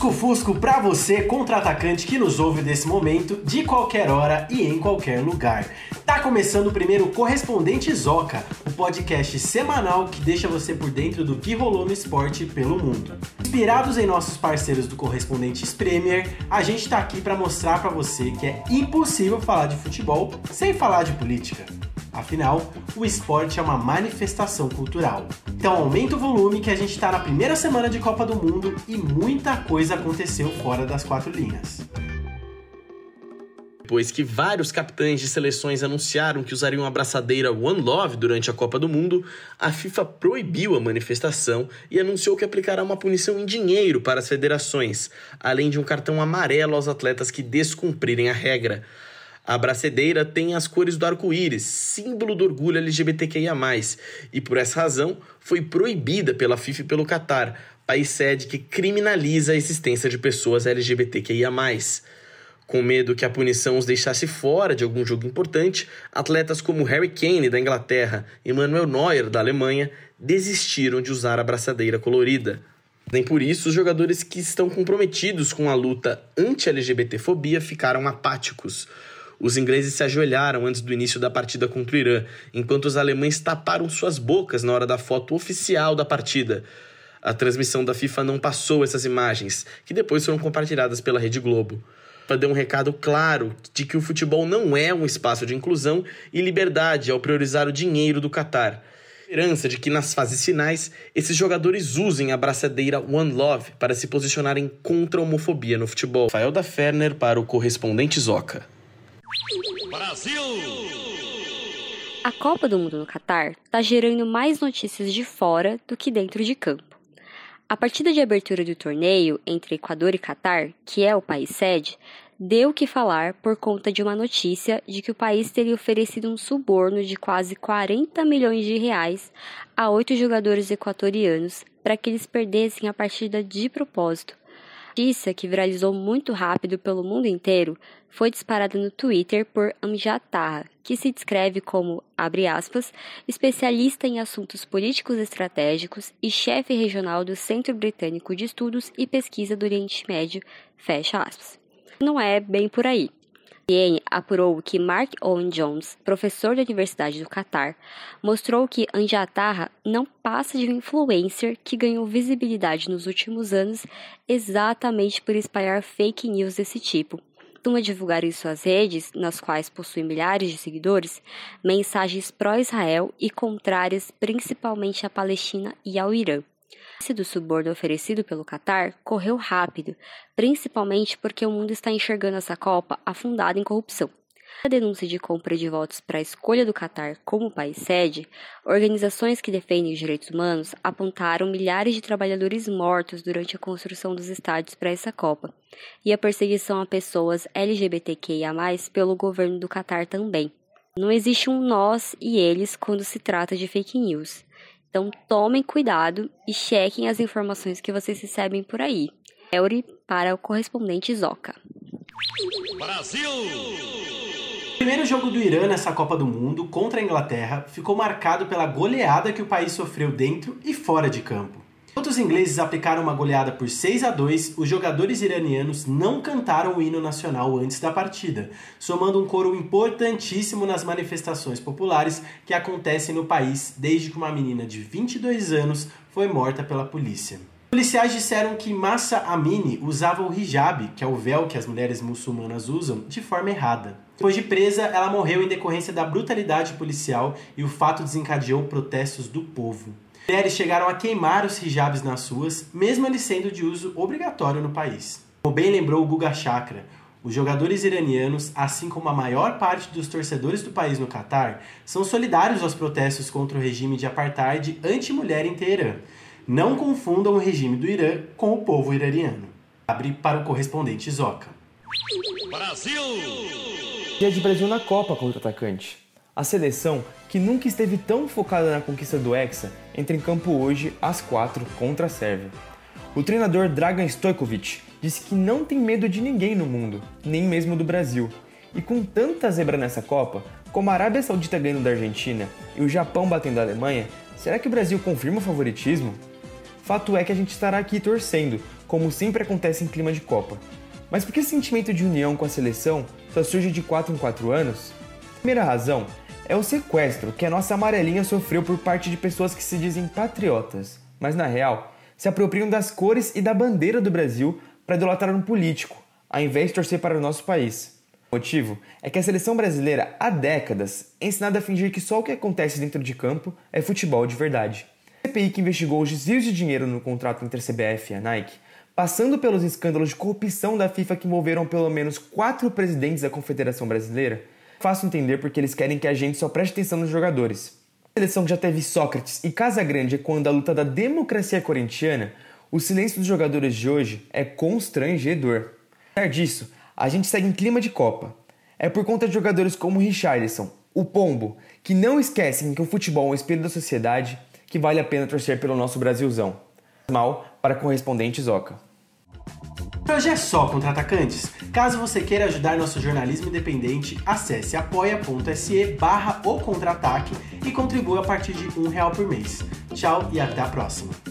Lusco-fusco pra você, contra-atacante que nos ouve desse momento, de qualquer hora e em qualquer lugar. Tá começando o primeiro Correspondente Zoca, o podcast semanal que deixa você por dentro do que rolou no esporte pelo mundo. Inspirados em nossos parceiros do Correspondentes Premier, a gente tá aqui para mostrar para você que é impossível falar de futebol sem falar de política. Afinal, o esporte é uma manifestação cultural. Então aumenta o volume que a gente está na primeira semana de Copa do Mundo e muita coisa aconteceu fora das quatro linhas. Depois que vários capitães de seleções anunciaram que usariam a braçadeira One Love durante a Copa do Mundo, a FIFA proibiu a manifestação e anunciou que aplicará uma punição em dinheiro para as federações, além de um cartão amarelo aos atletas que descumprirem a regra. A bracedeira tem as cores do arco-íris, símbolo do orgulho LGBTQIA, e por essa razão foi proibida pela FIFA e pelo Catar, país sede que criminaliza a existência de pessoas LGBTQIA. Com medo que a punição os deixasse fora de algum jogo importante, atletas como Harry Kane da Inglaterra e Manuel Neuer da Alemanha desistiram de usar a braçadeira colorida. Nem por isso, os jogadores que estão comprometidos com a luta anti-LGBTfobia ficaram apáticos. Os ingleses se ajoelharam antes do início da partida contra o Irã, enquanto os alemães taparam suas bocas na hora da foto oficial da partida. A transmissão da FIFA não passou essas imagens, que depois foram compartilhadas pela Rede Globo. Para dar um recado claro de que o futebol não é um espaço de inclusão e liberdade ao priorizar o dinheiro do Catar. Esperança de que nas fases finais esses jogadores usem a braçadeira One Love para se posicionarem contra a homofobia no futebol. Rafael da Ferner para o correspondente Zoca. Brasil! A Copa do Mundo no Catar está gerando mais notícias de fora do que dentro de campo. A partida de abertura do torneio entre Equador e Catar, que é o país sede, deu o que falar por conta de uma notícia de que o país teria oferecido um suborno de quase 40 milhões de reais a oito jogadores equatorianos para que eles perdessem a partida de propósito notícia, que viralizou muito rápido pelo mundo inteiro, foi disparada no Twitter por Amjad Taha, que se descreve como, abre aspas, especialista em assuntos políticos estratégicos e chefe regional do Centro Britânico de Estudos e Pesquisa do Oriente Médio, fecha aspas. Não é bem por aí. CNN apurou que Mark Owen Jones, professor da Universidade do Catar, mostrou que Anjatarra não passa de um influencer que ganhou visibilidade nos últimos anos exatamente por espalhar fake news desse tipo. Costuma divulgar em suas redes, nas quais possui milhares de seguidores, mensagens pró-Israel e contrárias principalmente à Palestina e ao Irã do suborno oferecido pelo Catar correu rápido, principalmente porque o mundo está enxergando essa Copa afundada em corrupção. A denúncia de compra de votos para a escolha do Catar como país sede, organizações que defendem os direitos humanos apontaram milhares de trabalhadores mortos durante a construção dos estádios para essa Copa, e a perseguição a pessoas LGBTQIA, pelo governo do Catar também. Não existe um nós e eles quando se trata de fake news. Então tomem cuidado e chequem as informações que vocês recebem por aí. Euri para o correspondente Zoca. Brasil! O primeiro jogo do Irã nessa Copa do Mundo contra a Inglaterra ficou marcado pela goleada que o país sofreu dentro e fora de campo. Enquanto os ingleses aplicaram uma goleada por 6 a 2, os jogadores iranianos não cantaram o hino nacional antes da partida, somando um coro importantíssimo nas manifestações populares que acontecem no país desde que uma menina de 22 anos foi morta pela polícia. Policiais disseram que Massa Amini usava o hijab, que é o véu que as mulheres muçulmanas usam, de forma errada. Depois de presa, ela morreu em decorrência da brutalidade policial e o fato desencadeou protestos do povo. Mulheres chegaram a queimar os hijabs nas ruas, mesmo eles sendo de uso obrigatório no país. Como bem lembrou o Guga Chakra, os jogadores iranianos, assim como a maior parte dos torcedores do país no Catar, são solidários aos protestos contra o regime de apartheid anti-mulher em Teherã. Não confundam o regime do Irã com o povo iraniano. Abre para o correspondente Zoca. Brasil! Dia de Brasil na Copa contra o atacante. A seleção, que nunca esteve tão focada na conquista do Hexa, entra em campo hoje às 4 contra a Sérvia. O treinador Dragan Stojkovic disse que não tem medo de ninguém no mundo, nem mesmo do Brasil. E com tanta zebra nessa Copa, como a Arábia Saudita ganhando da Argentina e o Japão batendo a Alemanha, será que o Brasil confirma o favoritismo? Fato é que a gente estará aqui torcendo, como sempre acontece em clima de Copa. Mas por que esse sentimento de união com a seleção só surge de 4 em 4 anos? Primeira razão é o sequestro que a nossa amarelinha sofreu por parte de pessoas que se dizem patriotas, mas na real se apropriam das cores e da bandeira do Brasil para idolatrar um político, ao invés de torcer para o nosso país. O motivo é que a seleção brasileira, há décadas, é ensinada a fingir que só o que acontece dentro de campo é futebol de verdade. A CPI que investigou os desvios de dinheiro no contrato entre a CBF e a Nike, passando pelos escândalos de corrupção da FIFA que envolveram pelo menos quatro presidentes da Confederação Brasileira, fácil entender porque eles querem que a gente só preste atenção nos jogadores. A seleção que já teve Sócrates e Casa Grande quando a luta da democracia corintiana, o silêncio dos jogadores de hoje é constrangedor. Apesar disso, a gente segue em clima de Copa. É por conta de jogadores como Richarlison, o Pombo, que não esquecem que o futebol é um espelho da sociedade, que vale a pena torcer pelo nosso Brasilzão. Mal para correspondente Zoca. Hoje é só contra-atacantes. Caso você queira ajudar nosso jornalismo independente, acesse apoia.se barra o contra-ataque e contribua a partir de um real por mês. Tchau e até a próxima.